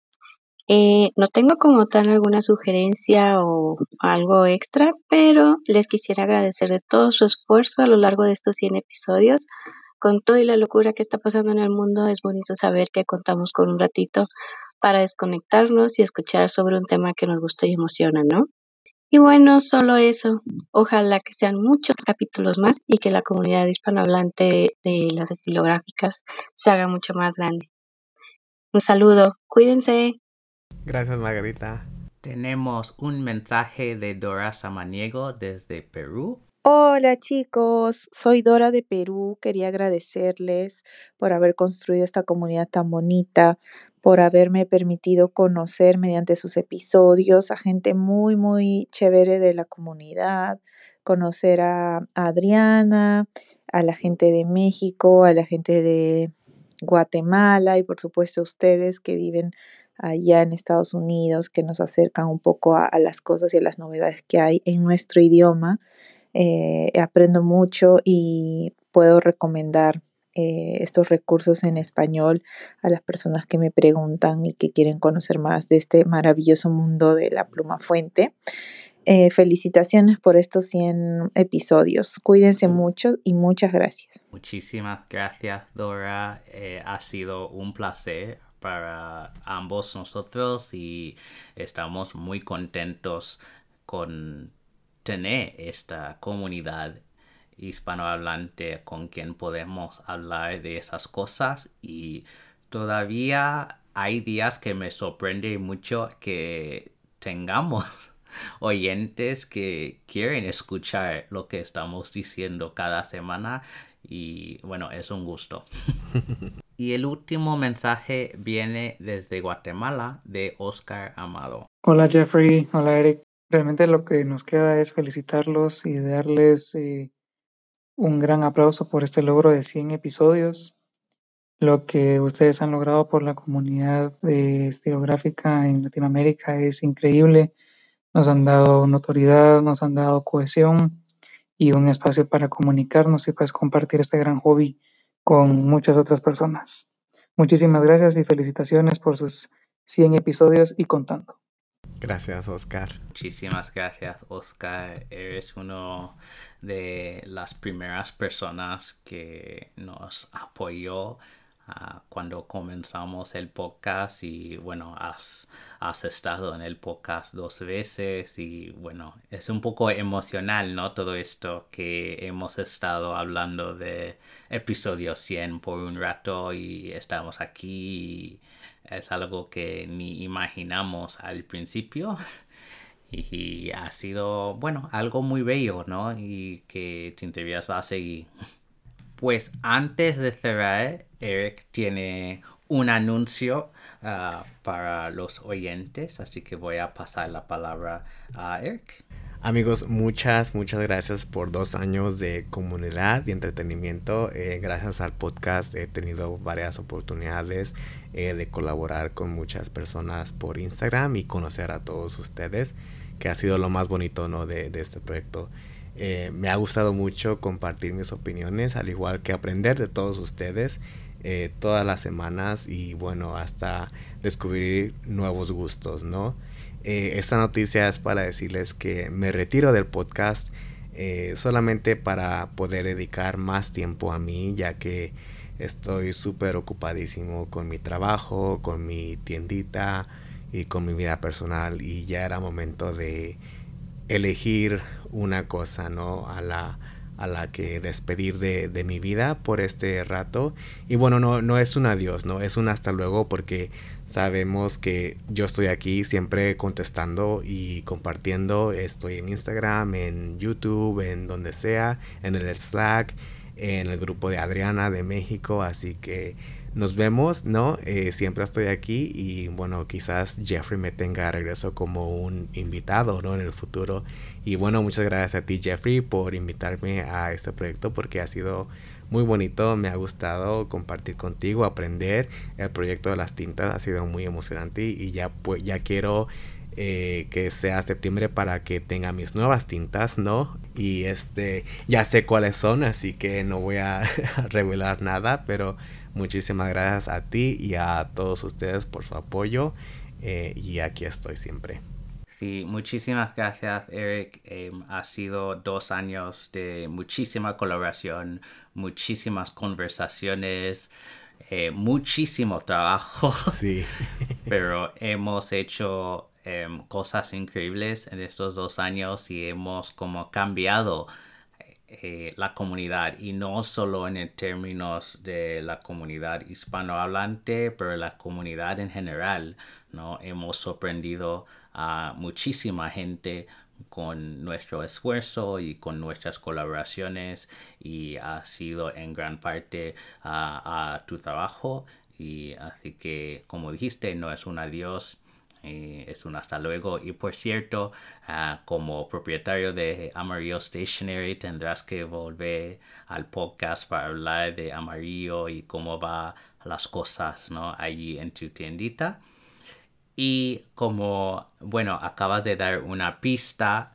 Eh, no tengo como tal alguna sugerencia o algo extra, pero les quisiera agradecer de todo su esfuerzo a lo largo de estos 100 episodios. Con toda la locura que está pasando en el mundo, es bonito saber que contamos con un ratito para desconectarnos y escuchar sobre un tema que nos gusta y emociona, ¿no? Y bueno, solo eso. Ojalá que sean muchos capítulos más y que la comunidad hispanohablante de las estilográficas se haga mucho más grande. Un saludo, cuídense. Gracias, Margarita. Tenemos un mensaje de Dora Samaniego desde Perú. Hola chicos, soy Dora de Perú. Quería agradecerles por haber construido esta comunidad tan bonita, por haberme permitido conocer mediante sus episodios a gente muy, muy chévere de la comunidad, conocer a Adriana, a la gente de México, a la gente de Guatemala y por supuesto a ustedes que viven allá en Estados Unidos, que nos acercan un poco a, las cosas y a las novedades que hay en nuestro idioma. Eh, aprendo mucho y puedo recomendar eh, estos recursos en español a las personas que me preguntan y que quieren conocer más de este maravilloso mundo de la pluma fuente. Eh, felicitaciones por estos 100 episodios. Cuídense mucho y muchas gracias. Muchísimas gracias, Dora. Ha sido un placer para ambos nosotros y estamos muy contentos con tener esta comunidad hispanohablante con quien podemos hablar de esas cosas y todavía hay días que me sorprende mucho que tengamos oyentes que quieren escuchar lo que estamos diciendo cada semana y bueno, es un gusto. y el último mensaje viene desde Guatemala de Oscar Amado. Hola Jeffrey, hola Eric. Realmente lo que nos queda es felicitarlos y darles eh, un gran aplauso por este logro de 100 episodios. Lo que ustedes han logrado por la comunidad de estilográfica en Latinoamérica es increíble. Nos han dado notoriedad, nos han dado cohesión y un espacio para comunicarnos y pues compartir este gran hobby con muchas otras personas. Muchísimas gracias y felicitaciones por sus 100 episodios y contando. Gracias, Oscar. Muchísimas gracias, Oscar. Eres uno de las primeras personas que nos apoyó cuando comenzamos el podcast y bueno, has, has estado en el podcast dos veces y bueno, es un poco emocional, ¿no? Todo esto que hemos estado hablando de episodio 100 por un rato y estamos aquí es algo que ni imaginamos al principio. Y ha sido, bueno, algo muy bello, ¿no? Y que Tinterías va a seguir. Pues antes de cerrar, Eric tiene un anuncio ah, para los oyentes, así que voy a pasar la palabra a Eric. Amigos, muchas, muchas gracias por dos años de comunidad y entretenimiento. Eh, gracias al podcast he tenido varias oportunidades eh, de colaborar con muchas personas por Instagram y conocer a todos ustedes, que ha sido lo más bonito ¿no? de, este proyecto. Eh, me ha gustado mucho compartir mis opiniones, al igual que aprender de todos ustedes todas las semanas y bueno, hasta descubrir nuevos gustos, ¿no? Eh, esta noticia es para decirles que me retiro del podcast solamente para poder dedicar más tiempo a mí, ya que estoy súper ocupadísimo con mi trabajo, con mi tiendita y con mi vida personal y ya era momento de elegir una cosa, ¿no? A la, a la que despedir de, de, mi vida por este rato. Y bueno, no, no es un adiós, ¿no? Es un hasta luego porque sabemos que yo estoy aquí siempre contestando y compartiendo. Estoy en Instagram, en YouTube, en donde sea, en el Slack, en el grupo de Adriana de México. Así que nos vemos, ¿no? Eh, siempre estoy aquí y bueno, quizás Jeffrey me tenga regreso como un invitado, ¿no? En el futuro. Y bueno, muchas gracias a ti Jeffrey por invitarme a este proyecto porque ha sido muy bonito, me ha gustado compartir contigo, aprender. El proyecto de las tintas ha sido muy emocionante y ya, pues, ya quiero eh, que sea septiembre para que tenga mis nuevas tintas, ¿no? Y este, ya sé cuáles son, así que no voy a revelar nada, pero Muchísimas gracias a ti y a todos ustedes por su apoyo eh, y aquí estoy siempre. Sí, muchísimas gracias Eric. Em, ha sido dos años de muchísima colaboración, muchísimas conversaciones, eh, muchísimo trabajo. Sí. Pero hemos hecho em, cosas increíbles en estos dos años y hemos como cambiado eh, la comunidad y no solo en términos de la comunidad hispanohablante, pero la comunidad en general, ¿no? Hemos sorprendido a muchísima gente con nuestro esfuerzo y con nuestras colaboraciones y ha sido en gran parte a tu trabajo y así que como dijiste no es un adiós eh, es un hasta luego. Y por cierto, ah, como propietario de Amarillo Stationery, tendrás que volver al podcast para hablar de Amarillo y cómo va las cosas ¿no? allí en tu tiendita. Y como, bueno, acabas de dar una pista,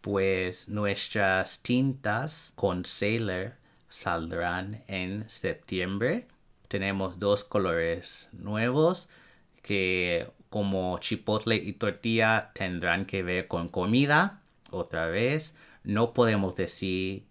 pues nuestras tintas con Sailor saldrán en septiembre. Tenemos dos colores nuevos que como chipotle y tortilla tendrán que ver con comida otra vez. No podemos decir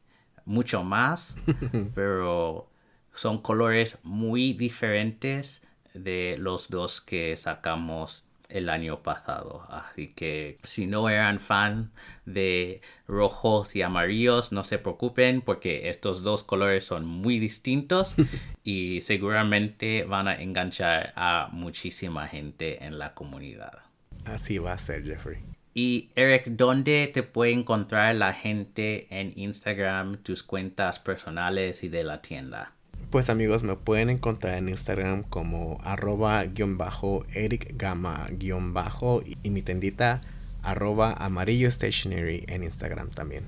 mucho más, pero son colores muy diferentes de los dos que sacamos el año pasado. Así que si no eran fan de rojos y amarillos, no se preocupen porque estos dos colores son muy distintos y seguramente van a enganchar a muchísima gente en la comunidad. Así va a ser, Jeffrey. Y Eric, ¿dónde te puede encontrar la gente en Instagram, tus cuentas personales y de la tienda? Pues amigos, me pueden encontrar en Instagram como arroba guion bajo Eric Gama guion bajo y mi tendita arroba amarillo stationery en Instagram también.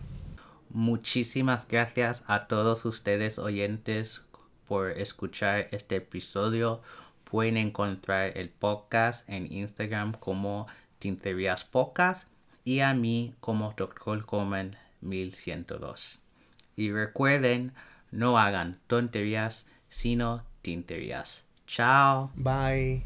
Muchísimas gracias a todos ustedes oyentes por escuchar este episodio. Pueden encontrar el podcast en Instagram como Tinterías Pocas y a mí como Dr. Coleman 1102. Y recuerden, no hagan tonterías, sino tinterías. Chao. Bye.